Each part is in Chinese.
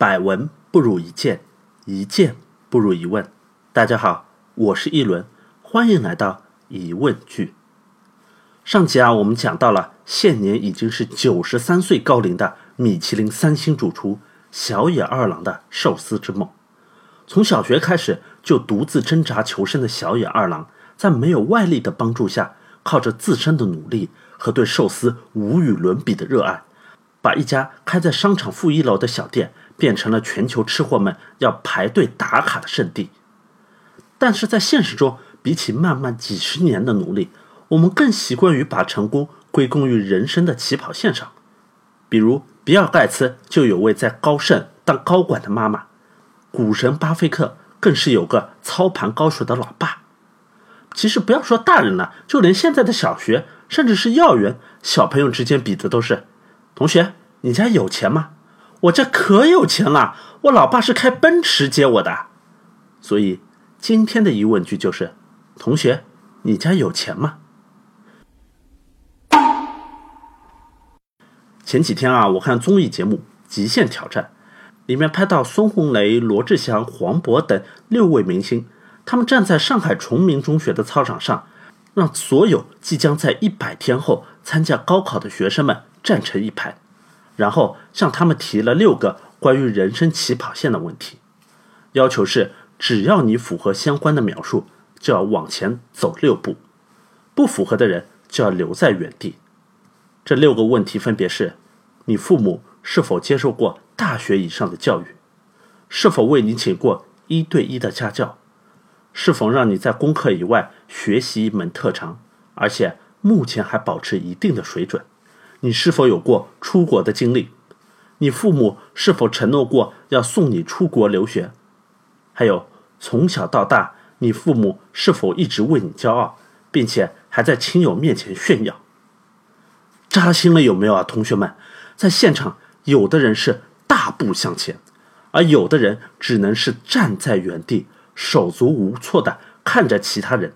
百闻不如一见，一见不如一问。大家好，我是一轮，欢迎来到疑问句。上集啊，我们讲到了现年已经是九十三岁高龄的米其林三星主厨小野二郎的寿司之梦。从小学开始就独自挣扎求生的小野二郎，在没有外力的帮助下，靠着自身的努力和对寿司无与伦比的热爱，把一家开在商场负一楼的小店。变成了全球吃货们要排队打卡的圣地，但是在现实中，比起漫漫几十年的努力，我们更习惯于把成功归功于人生的起跑线上。比如，比尔盖茨就有位在高盛当高管的妈妈，股神巴菲特更是有个操盘高手的老爸。其实，不要说大人了，就连现在的小学，甚至是幼儿园，小朋友之间比的都是：同学，你家有钱吗？我这可有钱了，我老爸是开奔驰接我的，所以今天的疑问句就是：同学，你家有钱吗？前几天啊，我看综艺节目《极限挑战》，里面拍到孙红雷、罗志祥、黄渤等六位明星，他们站在上海崇明中学的操场上，让所有即将在一百天后参加高考的学生们站成一排。然后向他们提了六个关于人生起跑线的问题，要求是只要你符合相关的描述，就要往前走六步，不符合的人就要留在原地。这六个问题分别是：你父母是否接受过大学以上的教育？是否为你请过一对一的家教？是否让你在功课以外学习一门特长，而且目前还保持一定的水准？你是否有过出国的经历？你父母是否承诺过要送你出国留学？还有，从小到大，你父母是否一直为你骄傲，并且还在亲友面前炫耀？扎心了有没有啊，同学们？在现场，有的人是大步向前，而有的人只能是站在原地，手足无措的看着其他人。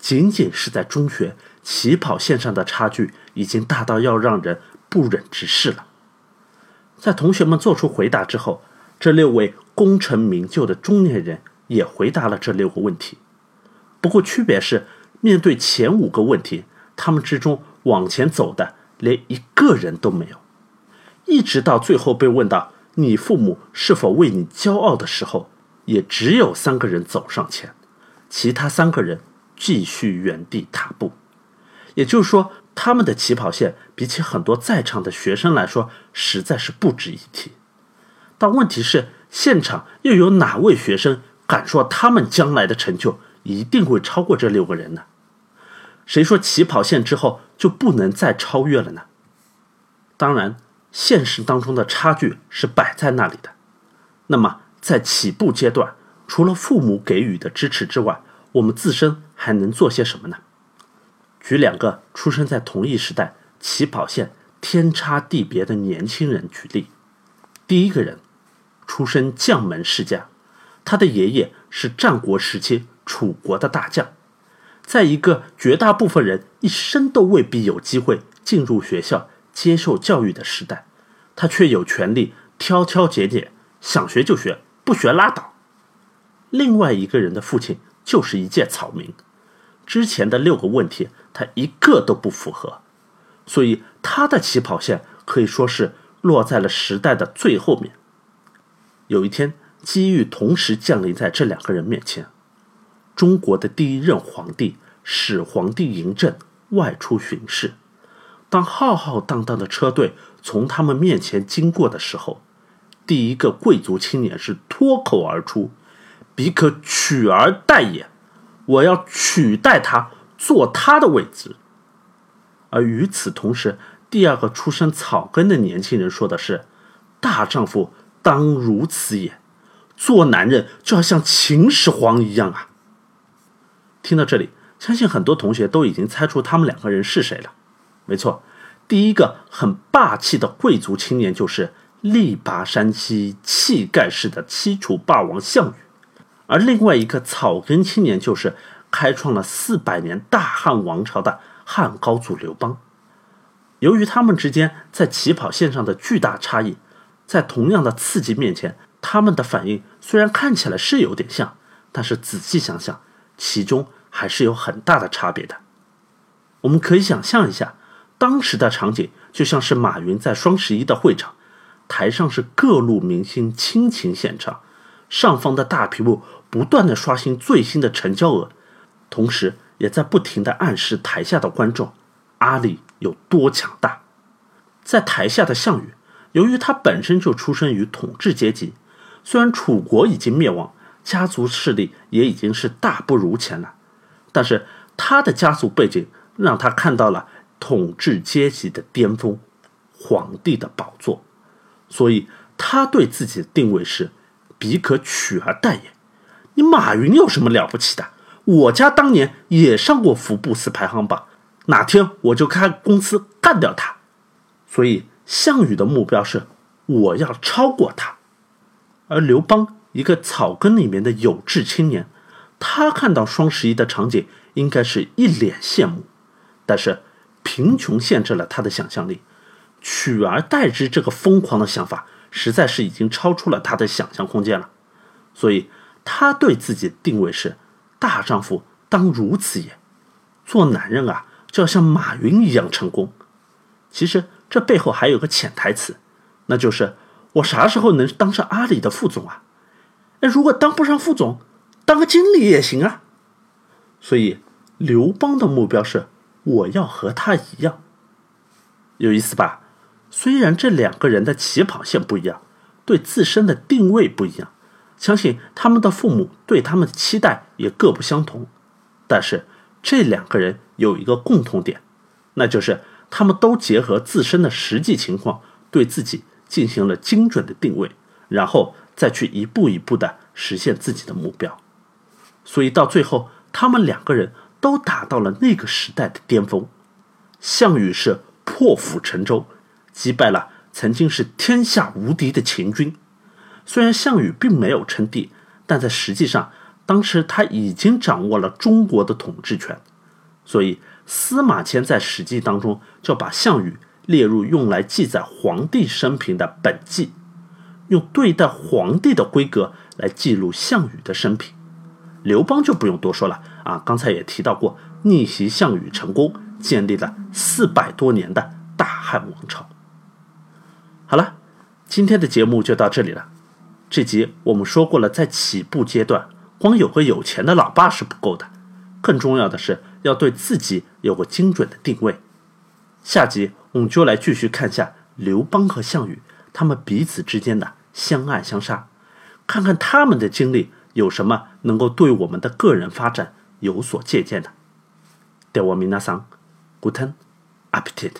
仅仅是在中学。起跑线上的差距已经大到要让人不忍直视了。在同学们做出回答之后，这六位功成名就的中年人也回答了这六个问题。不过区别是，面对前五个问题，他们之中往前走的连一个人都没有。一直到最后被问到“你父母是否为你骄傲”的时候，也只有三个人走上前，其他三个人继续原地踏步。也就是说，他们的起跑线比起很多在场的学生来说，实在是不值一提。但问题是，现场又有哪位学生敢说他们将来的成就一定会超过这六个人呢？谁说起跑线之后就不能再超越了呢？当然，现实当中的差距是摆在那里的。那么，在起步阶段，除了父母给予的支持之外，我们自身还能做些什么呢？举两个出生在同一时代、起跑线天差地别的年轻人举例。第一个人出身将门世家，他的爷爷是战国时期楚国的大将。在一个绝大部分人一生都未必有机会进入学校接受教育的时代，他却有权利挑挑拣拣，想学就学，不学拉倒。另外一个人的父亲就是一介草民。之前的六个问题，他一个都不符合，所以他的起跑线可以说是落在了时代的最后面。有一天，机遇同时降临在这两个人面前。中国的第一任皇帝始皇帝嬴政外出巡视，当浩浩荡荡的车队从他们面前经过的时候，第一个贵族青年是脱口而出：“彼可取而代也。”我要取代他，坐他的位置。而与此同时，第二个出身草根的年轻人说的是：“大丈夫当如此也，做男人就要像秦始皇一样啊！”听到这里，相信很多同学都已经猜出他们两个人是谁了。没错，第一个很霸气的贵族青年就是力拔山兮气盖世的西楚霸王项羽。而另外一个草根青年，就是开创了四百年大汉王朝的汉高祖刘邦。由于他们之间在起跑线上的巨大差异，在同样的刺激面前，他们的反应虽然看起来是有点像，但是仔细想想，其中还是有很大的差别的。我们可以想象一下，当时的场景就像是马云在双十一的会场，台上是各路明星倾情献唱，上方的大屏幕不断的刷新最新的成交额，同时也在不停的暗示台下的观众，阿里有多强大。在台下的项羽，由于他本身就出生于统治阶级，虽然楚国已经灭亡，家族势力也已经是大不如前了，但是他的家族背景。让他看到了统治阶级的巅峰，皇帝的宝座，所以他对自己的定位是彼可取而代也。你马云有什么了不起的？我家当年也上过福布斯排行榜，哪天我就开公司干掉他。所以项羽的目标是我要超过他，而刘邦一个草根里面的有志青年，他看到双十一的场景，应该是一脸羡慕。但是，贫穷限制了他的想象力，取而代之这个疯狂的想法，实在是已经超出了他的想象空间了。所以，他对自己定位是：大丈夫当如此也。做男人啊，就要像马云一样成功。其实，这背后还有个潜台词，那就是我啥时候能当上阿里的副总啊？哎，如果当不上副总，当个经理也行啊。所以，刘邦的目标是。我要和他一样，有意思吧？虽然这两个人的起跑线不一样，对自身的定位不一样，相信他们的父母对他们的期待也各不相同，但是这两个人有一个共同点，那就是他们都结合自身的实际情况，对自己进行了精准的定位，然后再去一步一步的实现自己的目标。所以到最后，他们两个人。都达到了那个时代的巅峰。项羽是破釜沉舟，击败了曾经是天下无敌的秦军。虽然项羽并没有称帝，但在实际上，当时他已经掌握了中国的统治权。所以司马迁在《史记》当中就把项羽列入用来记载皇帝生平的本纪，用对待皇帝的规格来记录项羽的生平。刘邦就不用多说了。啊，刚才也提到过，逆袭项羽成功，建立了四百多年的大汉王朝。好了，今天的节目就到这里了。这集我们说过了，在起步阶段，光有个有钱的老爸是不够的，更重要的是要对自己有个精准的定位。下集我们就来继续看下刘邦和项羽他们彼此之间的相爱相杀，看看他们的经历有什么能够对我们的个人发展。有所借鉴的。では皆さん、グテンアペティ